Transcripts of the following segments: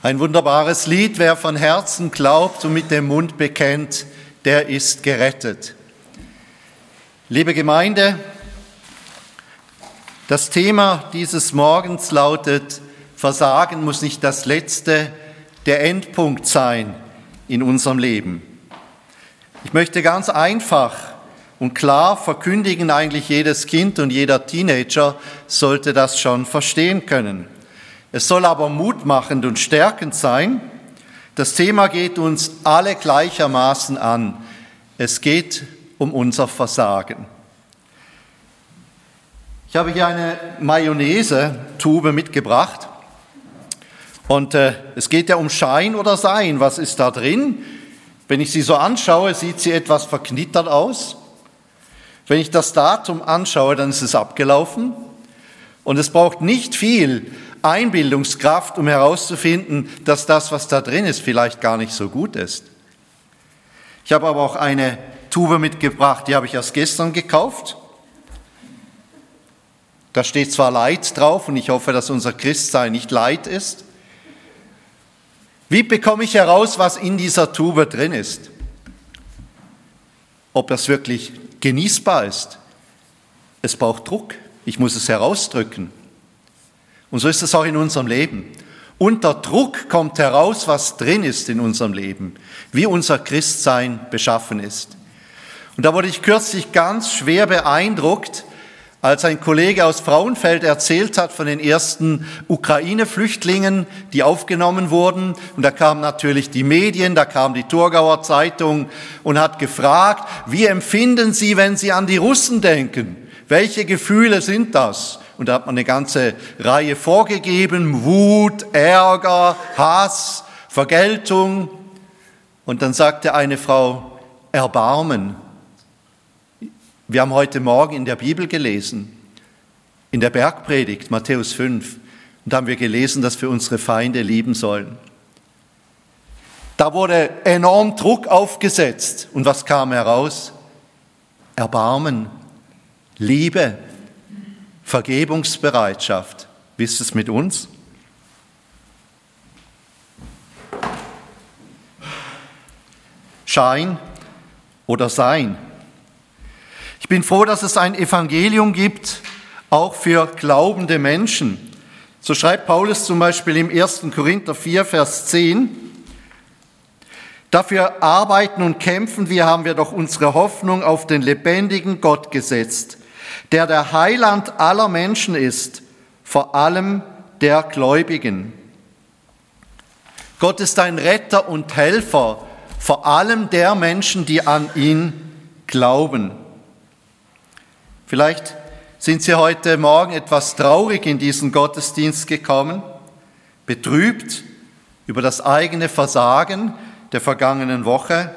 Ein wunderbares Lied, wer von Herzen glaubt und mit dem Mund bekennt, der ist gerettet. Liebe Gemeinde, das Thema dieses Morgens lautet, Versagen muss nicht das letzte, der Endpunkt sein in unserem Leben. Ich möchte ganz einfach und klar verkündigen, eigentlich jedes Kind und jeder Teenager sollte das schon verstehen können. Es soll aber mutmachend und stärkend sein. Das Thema geht uns alle gleichermaßen an. Es geht um unser Versagen. Ich habe hier eine Mayonnaise-Tube mitgebracht. Und äh, es geht ja um Schein oder Sein. Was ist da drin? Wenn ich sie so anschaue, sieht sie etwas verknittert aus. Wenn ich das Datum anschaue, dann ist es abgelaufen. Und es braucht nicht viel, Einbildungskraft, um herauszufinden, dass das, was da drin ist, vielleicht gar nicht so gut ist. Ich habe aber auch eine Tube mitgebracht, die habe ich erst gestern gekauft. Da steht zwar Leid drauf und ich hoffe, dass unser Christsein nicht Leid ist. Wie bekomme ich heraus, was in dieser Tube drin ist? Ob das wirklich genießbar ist? Es braucht Druck. Ich muss es herausdrücken. Und so ist es auch in unserem Leben. Unter Druck kommt heraus, was drin ist in unserem Leben, wie unser Christsein beschaffen ist. Und da wurde ich kürzlich ganz schwer beeindruckt, als ein Kollege aus Frauenfeld erzählt hat von den ersten Ukraine-Flüchtlingen, die aufgenommen wurden. Und da kamen natürlich die Medien, da kam die Thurgauer Zeitung und hat gefragt, wie empfinden Sie, wenn Sie an die Russen denken? Welche Gefühle sind das? Und da hat man eine ganze Reihe vorgegeben, Wut, Ärger, Hass, Vergeltung. Und dann sagte eine Frau, Erbarmen. Wir haben heute Morgen in der Bibel gelesen, in der Bergpredigt, Matthäus 5, und da haben wir gelesen, dass wir unsere Feinde lieben sollen. Da wurde enorm Druck aufgesetzt. Und was kam heraus? Erbarmen, Liebe, Vergebungsbereitschaft. Wie ist es mit uns? Schein oder Sein? Ich bin froh, dass es ein Evangelium gibt, auch für glaubende Menschen. So schreibt Paulus zum Beispiel im 1. Korinther 4, Vers 10, Dafür arbeiten und kämpfen wir, haben wir doch unsere Hoffnung auf den lebendigen Gott gesetzt, der der Heiland aller Menschen ist, vor allem der Gläubigen. Gott ist ein Retter und Helfer, vor allem der Menschen, die an ihn glauben. Vielleicht sind Sie heute Morgen etwas traurig in diesen Gottesdienst gekommen, betrübt über das eigene Versagen der vergangenen Woche.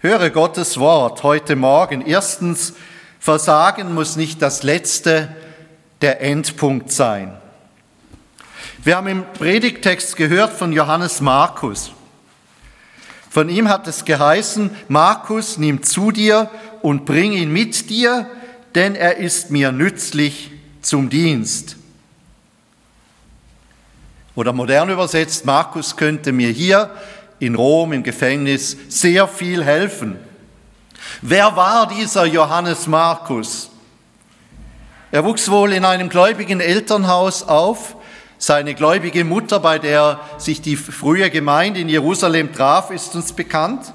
Höre Gottes Wort heute Morgen. Erstens, Versagen muss nicht das letzte, der Endpunkt sein. Wir haben im Predigtext gehört von Johannes Markus. Von ihm hat es geheißen, Markus, nimm zu dir und bring ihn mit dir, denn er ist mir nützlich zum Dienst. Oder modern übersetzt, Markus könnte mir hier in Rom im Gefängnis sehr viel helfen. Wer war dieser Johannes Markus? Er wuchs wohl in einem gläubigen Elternhaus auf. Seine gläubige Mutter, bei der sich die frühe Gemeinde in Jerusalem traf, ist uns bekannt.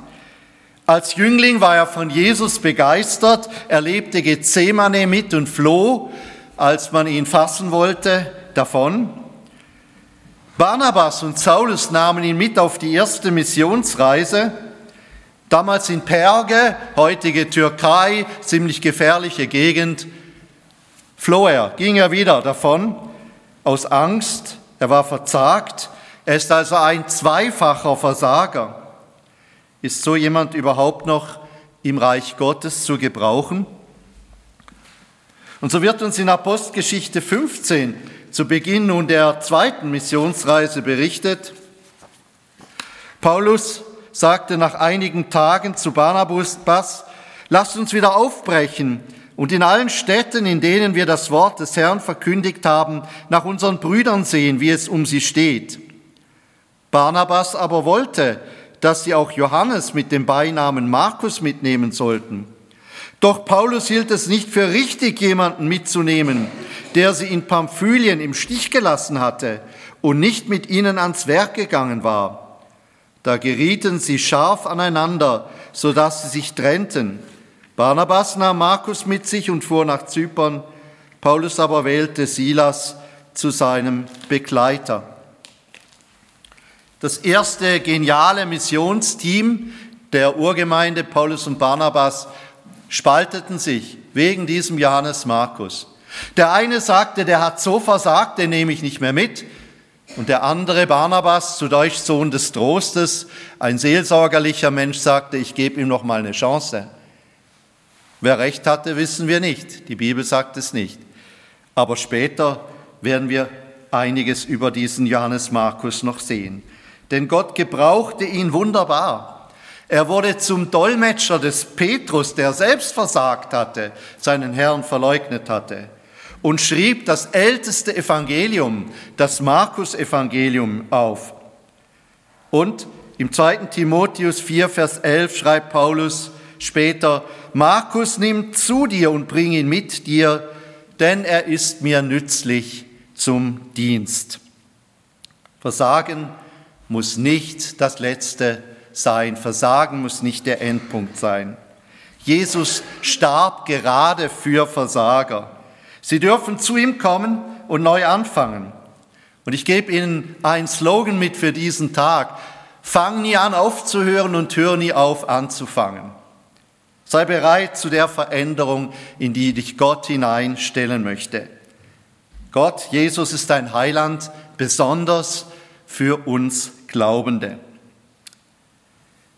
Als Jüngling war er von Jesus begeistert, er lebte Gethsemane mit und floh, als man ihn fassen wollte, davon. Barnabas und Saulus nahmen ihn mit auf die erste Missionsreise. Damals in Perge, heutige Türkei, ziemlich gefährliche Gegend, floh er, ging er wieder davon aus Angst, er war verzagt, er ist also ein zweifacher Versager. Ist so jemand überhaupt noch im Reich Gottes zu gebrauchen? Und so wird uns in Apostelgeschichte 15 zu Beginn nun der zweiten Missionsreise berichtet. Paulus sagte nach einigen Tagen zu Barnabas, lasst uns wieder aufbrechen und in allen Städten, in denen wir das Wort des Herrn verkündigt haben, nach unseren Brüdern sehen, wie es um sie steht. Barnabas aber wollte, dass sie auch Johannes mit dem Beinamen Markus mitnehmen sollten. Doch Paulus hielt es nicht für richtig, jemanden mitzunehmen, der sie in Pamphylien im Stich gelassen hatte und nicht mit ihnen ans Werk gegangen war. Da gerieten sie scharf aneinander, so dass sie sich trennten. Barnabas nahm Markus mit sich und fuhr nach Zypern. Paulus aber wählte Silas zu seinem Begleiter. Das erste geniale Missionsteam der Urgemeinde Paulus und Barnabas spalteten sich wegen diesem Johannes Markus. Der eine sagte, der hat so versagt, den nehme ich nicht mehr mit. Und der andere, Barnabas, zu Deutsch Sohn des Trostes, ein seelsorgerlicher Mensch, sagte, ich gebe ihm noch mal eine Chance. Wer recht hatte, wissen wir nicht. Die Bibel sagt es nicht. Aber später werden wir einiges über diesen Johannes Markus noch sehen denn Gott gebrauchte ihn wunderbar. Er wurde zum Dolmetscher des Petrus, der selbst versagt hatte, seinen Herrn verleugnet hatte, und schrieb das älteste Evangelium, das Markus-Evangelium, auf. Und im 2. Timotheus 4, Vers 11 schreibt Paulus später, Markus nimm zu dir und bring ihn mit dir, denn er ist mir nützlich zum Dienst. Versagen muss nicht das Letzte sein. Versagen muss nicht der Endpunkt sein. Jesus starb gerade für Versager. Sie dürfen zu ihm kommen und neu anfangen. Und ich gebe Ihnen einen Slogan mit für diesen Tag. Fang nie an aufzuhören und hör nie auf anzufangen. Sei bereit zu der Veränderung, in die dich Gott hineinstellen möchte. Gott, Jesus ist ein Heiland, besonders für uns Glaubende.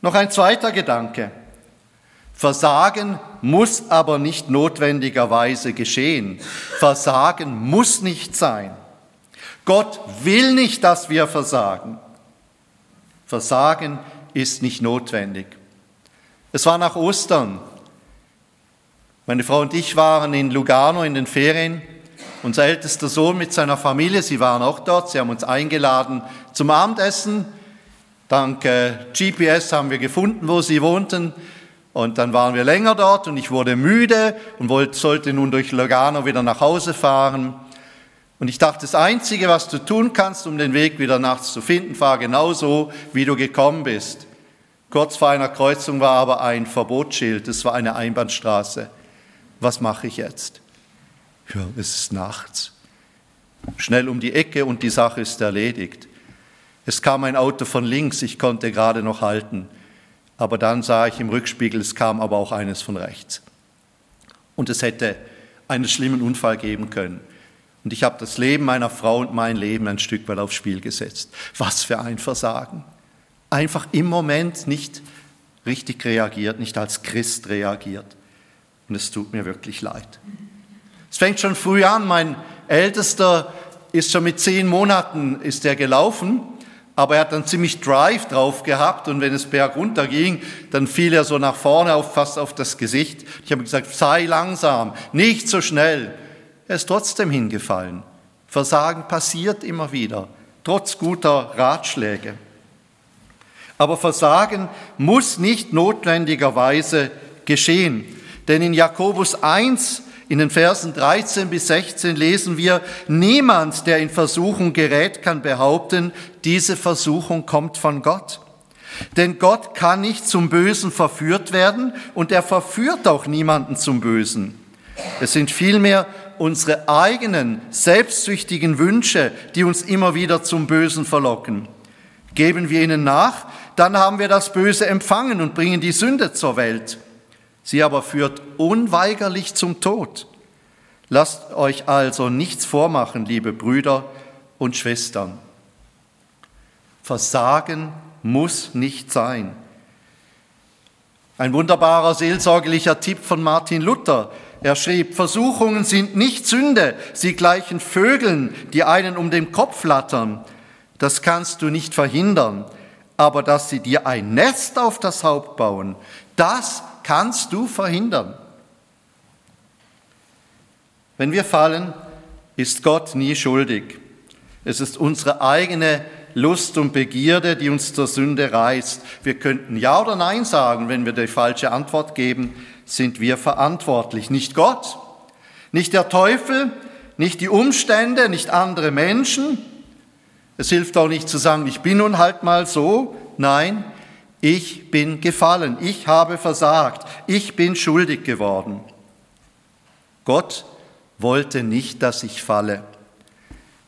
Noch ein zweiter Gedanke. Versagen muss aber nicht notwendigerweise geschehen. Versagen muss nicht sein. Gott will nicht, dass wir versagen. Versagen ist nicht notwendig. Es war nach Ostern. Meine Frau und ich waren in Lugano in den Ferien. Unser ältester Sohn mit seiner Familie, sie waren auch dort, sie haben uns eingeladen zum Abendessen. Dank äh, GPS haben wir gefunden, wo sie wohnten. Und dann waren wir länger dort und ich wurde müde und wollte, sollte nun durch Lugano wieder nach Hause fahren. Und ich dachte, das Einzige, was du tun kannst, um den Weg wieder nachts zu finden, fahr genauso, wie du gekommen bist. Kurz vor einer Kreuzung war aber ein Verbotsschild, es war eine Einbahnstraße. Was mache ich jetzt? Ja, es ist nachts. Schnell um die Ecke und die Sache ist erledigt. Es kam ein Auto von links, ich konnte gerade noch halten. Aber dann sah ich im Rückspiegel, es kam aber auch eines von rechts. Und es hätte einen schlimmen Unfall geben können. Und ich habe das Leben meiner Frau und mein Leben ein Stück weit aufs Spiel gesetzt. Was für ein Versagen. Einfach im Moment nicht richtig reagiert, nicht als Christ reagiert. Und es tut mir wirklich leid. Es fängt schon früh an. Mein Ältester ist schon mit zehn Monaten ist er gelaufen aber er hat dann ziemlich Drive drauf gehabt und wenn es bergunter ging, dann fiel er so nach vorne auf, fast auf das Gesicht. Ich habe gesagt, sei langsam, nicht so schnell. Er ist trotzdem hingefallen. Versagen passiert immer wieder, trotz guter Ratschläge. Aber Versagen muss nicht notwendigerweise geschehen. Denn in Jakobus 1 in den Versen 13 bis 16 lesen wir, niemand, der in Versuchung gerät, kann behaupten, diese Versuchung kommt von Gott. Denn Gott kann nicht zum Bösen verführt werden und er verführt auch niemanden zum Bösen. Es sind vielmehr unsere eigenen selbstsüchtigen Wünsche, die uns immer wieder zum Bösen verlocken. Geben wir ihnen nach, dann haben wir das Böse empfangen und bringen die Sünde zur Welt. Sie aber führt unweigerlich zum Tod. Lasst euch also nichts vormachen, liebe Brüder und Schwestern. Versagen muss nicht sein. Ein wunderbarer seelsorglicher Tipp von Martin Luther. Er schrieb, Versuchungen sind nicht Sünde, sie gleichen Vögeln, die einen um den Kopf flattern. Das kannst du nicht verhindern. Aber dass sie dir ein Nest auf das Haupt bauen, das kannst du verhindern. Wenn wir fallen, ist Gott nie schuldig. Es ist unsere eigene Lust und Begierde, die uns zur Sünde reißt. Wir könnten Ja oder Nein sagen. Wenn wir die falsche Antwort geben, sind wir verantwortlich. Nicht Gott, nicht der Teufel, nicht die Umstände, nicht andere Menschen. Es hilft auch nicht zu sagen, ich bin nun halt mal so. Nein, ich bin gefallen, ich habe versagt, ich bin schuldig geworden. Gott wollte nicht, dass ich falle.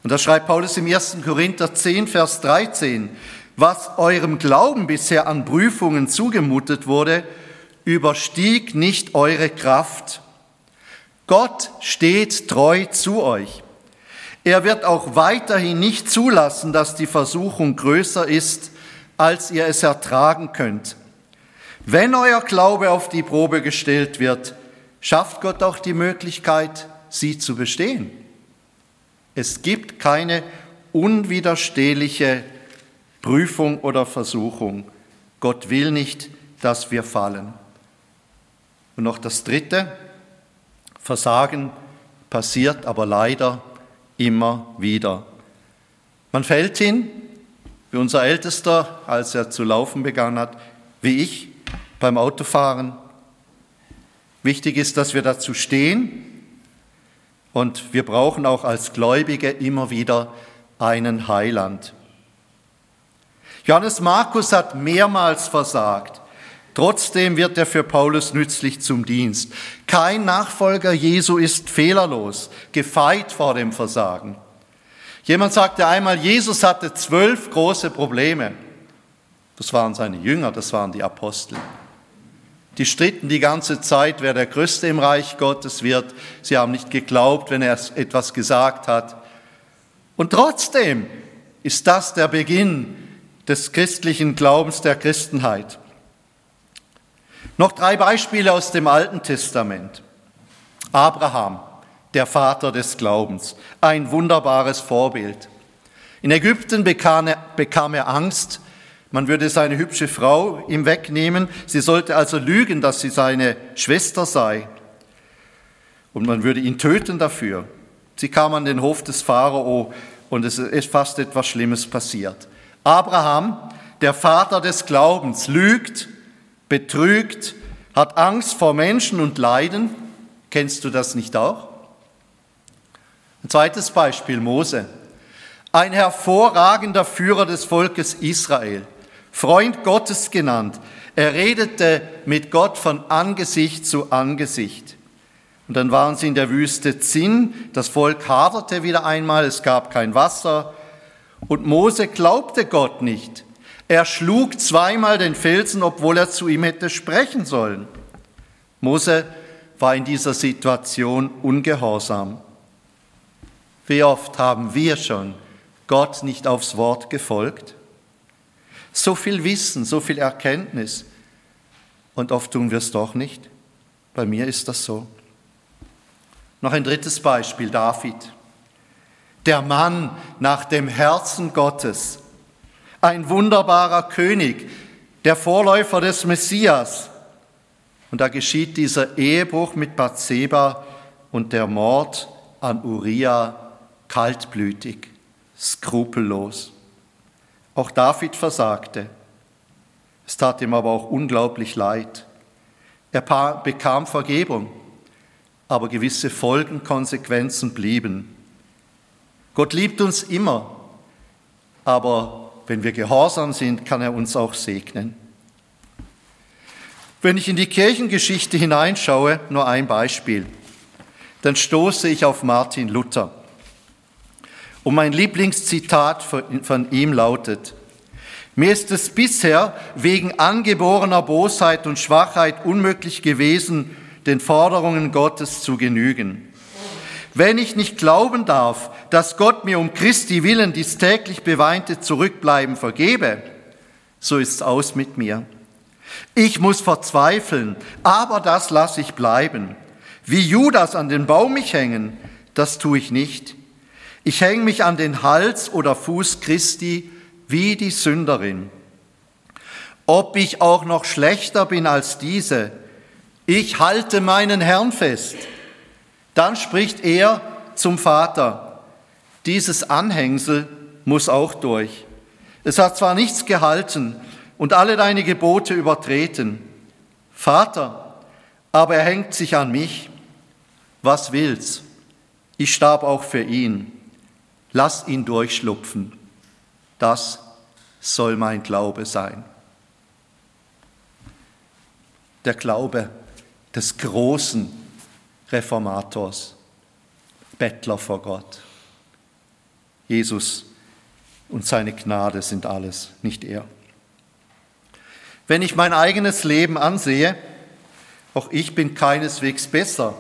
Und das schreibt Paulus im 1. Korinther 10, Vers 13. Was eurem Glauben bisher an Prüfungen zugemutet wurde, überstieg nicht eure Kraft. Gott steht treu zu euch. Er wird auch weiterhin nicht zulassen, dass die Versuchung größer ist, als ihr es ertragen könnt. Wenn euer Glaube auf die Probe gestellt wird, schafft Gott auch die Möglichkeit, sie zu bestehen. Es gibt keine unwiderstehliche Prüfung oder Versuchung. Gott will nicht, dass wir fallen. Und noch das Dritte, Versagen passiert aber leider immer wieder. Man fällt hin, wie unser Ältester, als er zu laufen begann hat, wie ich beim Autofahren. Wichtig ist, dass wir dazu stehen und wir brauchen auch als Gläubige immer wieder einen Heiland. Johannes Markus hat mehrmals versagt. Trotzdem wird er für Paulus nützlich zum Dienst. Kein Nachfolger Jesu ist fehlerlos, gefeit vor dem Versagen. Jemand sagte einmal, Jesus hatte zwölf große Probleme. Das waren seine Jünger, das waren die Apostel. Die stritten die ganze Zeit, wer der Größte im Reich Gottes wird. Sie haben nicht geglaubt, wenn er etwas gesagt hat. Und trotzdem ist das der Beginn des christlichen Glaubens der Christenheit. Noch drei Beispiele aus dem Alten Testament. Abraham der Vater des Glaubens. Ein wunderbares Vorbild. In Ägypten bekam er, bekam er Angst, man würde seine hübsche Frau ihm wegnehmen. Sie sollte also lügen, dass sie seine Schwester sei. Und man würde ihn töten dafür. Sie kam an den Hof des Pharao und es ist fast etwas Schlimmes passiert. Abraham, der Vater des Glaubens, lügt, betrügt, hat Angst vor Menschen und Leiden. Kennst du das nicht auch? Zweites Beispiel, Mose. Ein hervorragender Führer des Volkes Israel, Freund Gottes genannt. Er redete mit Gott von Angesicht zu Angesicht. Und dann waren sie in der Wüste Zinn, das Volk haderte wieder einmal, es gab kein Wasser. Und Mose glaubte Gott nicht. Er schlug zweimal den Felsen, obwohl er zu ihm hätte sprechen sollen. Mose war in dieser Situation ungehorsam. Wie oft haben wir schon Gott nicht aufs Wort gefolgt? So viel Wissen, so viel Erkenntnis. Und oft tun wir es doch nicht. Bei mir ist das so. Noch ein drittes Beispiel, David. Der Mann nach dem Herzen Gottes. Ein wunderbarer König, der Vorläufer des Messias. Und da geschieht dieser Ehebruch mit Bathseba und der Mord an Uriah kaltblütig, skrupellos. Auch David versagte. Es tat ihm aber auch unglaublich leid. Er bekam Vergebung, aber gewisse Folgen, Konsequenzen blieben. Gott liebt uns immer, aber wenn wir gehorsam sind, kann er uns auch segnen. Wenn ich in die Kirchengeschichte hineinschaue, nur ein Beispiel, dann stoße ich auf Martin Luther. Und mein Lieblingszitat von ihm lautet, mir ist es bisher wegen angeborener Bosheit und Schwachheit unmöglich gewesen, den Forderungen Gottes zu genügen. Wenn ich nicht glauben darf, dass Gott mir um Christi willen dies täglich beweinte Zurückbleiben vergebe, so ist's aus mit mir. Ich muss verzweifeln, aber das lasse ich bleiben. Wie Judas an den Baum mich hängen, das tue ich nicht. Ich hänge mich an den Hals oder Fuß Christi wie die Sünderin. Ob ich auch noch schlechter bin als diese, ich halte meinen Herrn fest. Dann spricht er zum Vater, dieses Anhängsel muss auch durch. Es hat zwar nichts gehalten und alle deine Gebote übertreten. Vater, aber er hängt sich an mich. Was will's? Ich starb auch für ihn. Lass ihn durchschlupfen. Das soll mein Glaube sein. Der Glaube des großen Reformators, Bettler vor Gott. Jesus und seine Gnade sind alles, nicht er. Wenn ich mein eigenes Leben ansehe, auch ich bin keineswegs besser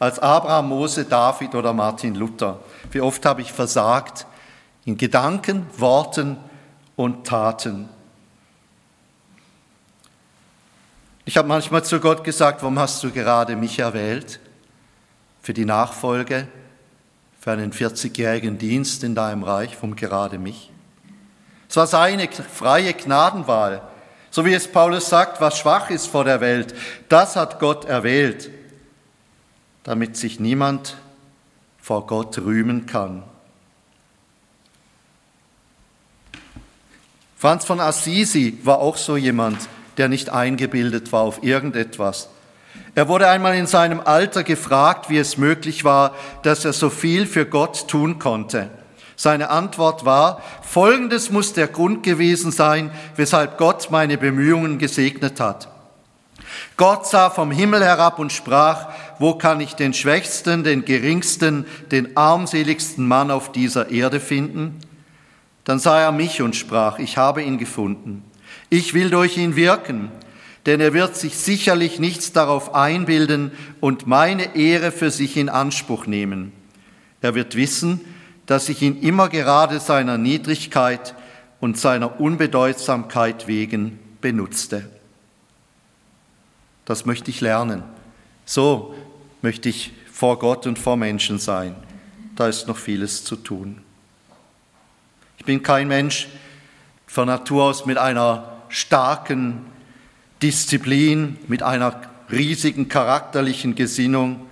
als Abraham, Mose, David oder Martin Luther. Wie oft habe ich versagt in Gedanken, Worten und Taten. Ich habe manchmal zu Gott gesagt, warum hast du gerade mich erwählt für die Nachfolge, für einen 40-jährigen Dienst in deinem Reich, warum gerade mich? Es war seine freie Gnadenwahl. So wie es Paulus sagt, was schwach ist vor der Welt, das hat Gott erwählt, damit sich niemand vor Gott rühmen kann. Franz von Assisi war auch so jemand, der nicht eingebildet war auf irgendetwas. Er wurde einmal in seinem Alter gefragt, wie es möglich war, dass er so viel für Gott tun konnte. Seine Antwort war, Folgendes muss der Grund gewesen sein, weshalb Gott meine Bemühungen gesegnet hat. Gott sah vom Himmel herab und sprach, wo kann ich den schwächsten, den geringsten, den armseligsten Mann auf dieser Erde finden? Dann sah er mich und sprach, ich habe ihn gefunden. Ich will durch ihn wirken, denn er wird sich sicherlich nichts darauf einbilden und meine Ehre für sich in Anspruch nehmen. Er wird wissen, dass ich ihn immer gerade seiner Niedrigkeit und seiner Unbedeutsamkeit wegen benutzte. Das möchte ich lernen. So möchte ich vor Gott und vor Menschen sein. Da ist noch vieles zu tun. Ich bin kein Mensch von Natur aus mit einer starken Disziplin, mit einer riesigen charakterlichen Gesinnung.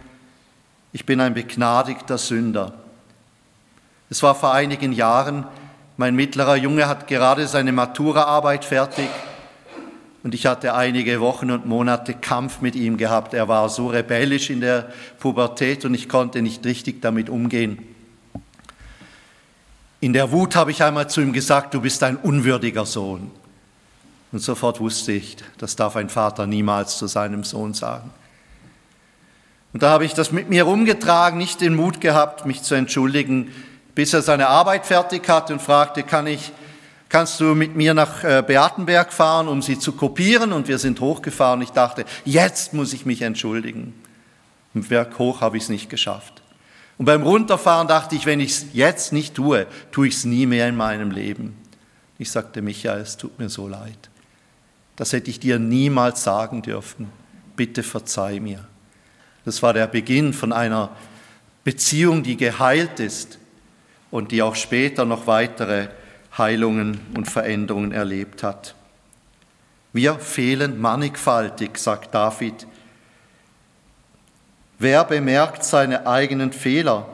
Ich bin ein begnadigter Sünder. Es war vor einigen Jahren, mein mittlerer Junge hat gerade seine Maturaarbeit fertig und ich hatte einige Wochen und Monate Kampf mit ihm gehabt. Er war so rebellisch in der Pubertät und ich konnte nicht richtig damit umgehen. In der Wut habe ich einmal zu ihm gesagt, du bist ein unwürdiger Sohn. Und sofort wusste ich, das darf ein Vater niemals zu seinem Sohn sagen. Und da habe ich das mit mir rumgetragen, nicht den Mut gehabt, mich zu entschuldigen, bis er seine Arbeit fertig hat und fragte, kann ich, kannst du mit mir nach äh, Beatenberg fahren, um sie zu kopieren? Und wir sind hochgefahren. Ich dachte, jetzt muss ich mich entschuldigen. Im Berg hoch habe ich es nicht geschafft. Und beim Runterfahren dachte ich, wenn ich es jetzt nicht tue, tue ich es nie mehr in meinem Leben. Ich sagte, Michael, es tut mir so leid. Das hätte ich dir niemals sagen dürfen. Bitte verzeih mir. Das war der Beginn von einer Beziehung, die geheilt ist und die auch später noch weitere Heilungen und Veränderungen erlebt hat. Wir fehlen mannigfaltig, sagt David. Wer bemerkt seine eigenen Fehler?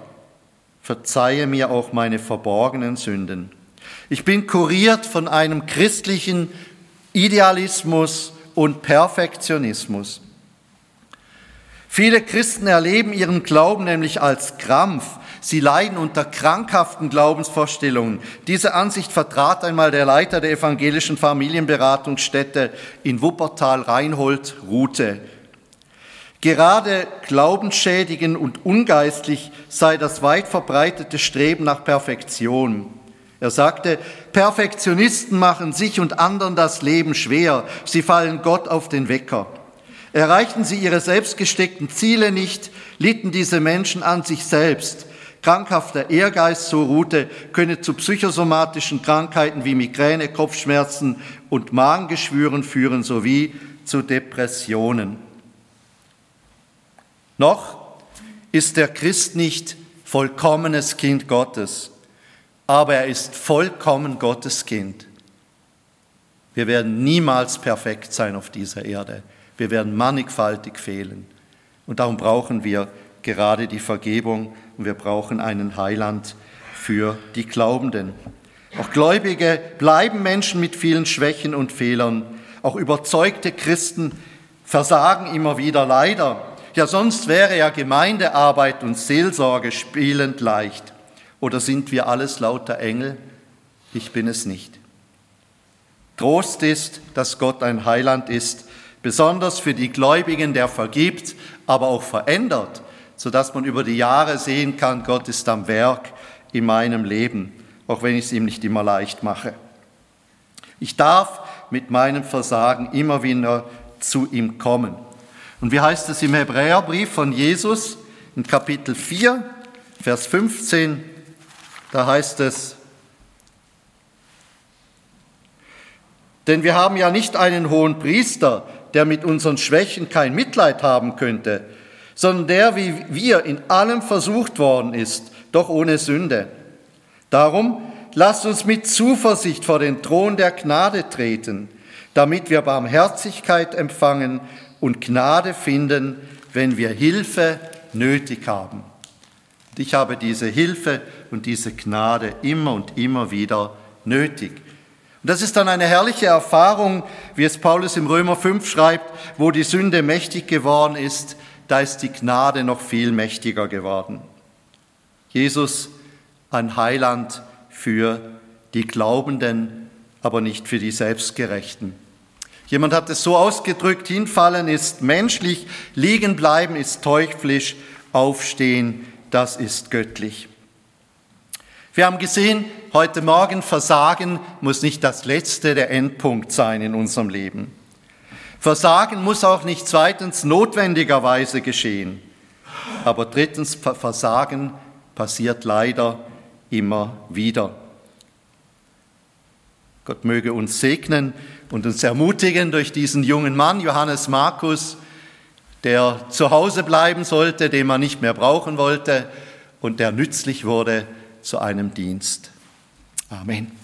Verzeihe mir auch meine verborgenen Sünden. Ich bin kuriert von einem christlichen Idealismus und Perfektionismus. Viele Christen erleben ihren Glauben nämlich als Krampf. Sie leiden unter krankhaften Glaubensvorstellungen. Diese Ansicht vertrat einmal der Leiter der evangelischen Familienberatungsstätte in Wuppertal, Reinhold Rute. Gerade glaubensschädigend und ungeistlich sei das weit verbreitete Streben nach Perfektion. Er sagte, Perfektionisten machen sich und anderen das Leben schwer, sie fallen Gott auf den Wecker. Erreichten sie ihre selbstgesteckten Ziele nicht, litten diese Menschen an sich selbst. Krankhafter Ehrgeist, so Rute, könne zu psychosomatischen Krankheiten wie Migräne, Kopfschmerzen und Magengeschwüren führen sowie zu Depressionen. Noch ist der Christ nicht vollkommenes Kind Gottes aber er ist vollkommen Gottes Kind. Wir werden niemals perfekt sein auf dieser Erde. Wir werden mannigfaltig fehlen. Und darum brauchen wir gerade die Vergebung und wir brauchen einen Heiland für die Glaubenden. Auch Gläubige bleiben Menschen mit vielen Schwächen und Fehlern. Auch überzeugte Christen versagen immer wieder leider. Ja, sonst wäre ja Gemeindearbeit und Seelsorge spielend leicht. Oder sind wir alles lauter Engel? Ich bin es nicht. Trost ist, dass Gott ein Heiland ist, besonders für die Gläubigen, der vergibt, aber auch verändert, sodass man über die Jahre sehen kann, Gott ist am Werk in meinem Leben, auch wenn ich es ihm nicht immer leicht mache. Ich darf mit meinem Versagen immer wieder zu ihm kommen. Und wie heißt es im Hebräerbrief von Jesus in Kapitel 4, Vers 15? Da heißt es, denn wir haben ja nicht einen hohen Priester, der mit unseren Schwächen kein Mitleid haben könnte, sondern der wie wir in allem versucht worden ist, doch ohne Sünde. Darum lasst uns mit Zuversicht vor den Thron der Gnade treten, damit wir Barmherzigkeit empfangen und Gnade finden, wenn wir Hilfe nötig haben. Und ich habe diese Hilfe und diese Gnade immer und immer wieder nötig. Und das ist dann eine herrliche Erfahrung, wie es Paulus im Römer 5 schreibt, wo die Sünde mächtig geworden ist, da ist die Gnade noch viel mächtiger geworden. Jesus, ein Heiland für die Glaubenden, aber nicht für die Selbstgerechten. Jemand hat es so ausgedrückt, hinfallen ist menschlich, liegen bleiben ist teuflisch, aufstehen, das ist göttlich. Wir haben gesehen, heute Morgen Versagen muss nicht das letzte, der Endpunkt sein in unserem Leben. Versagen muss auch nicht zweitens notwendigerweise geschehen. Aber drittens, Versagen passiert leider immer wieder. Gott möge uns segnen und uns ermutigen durch diesen jungen Mann, Johannes Markus, der zu Hause bleiben sollte, den man nicht mehr brauchen wollte und der nützlich wurde zu einem Dienst. Amen.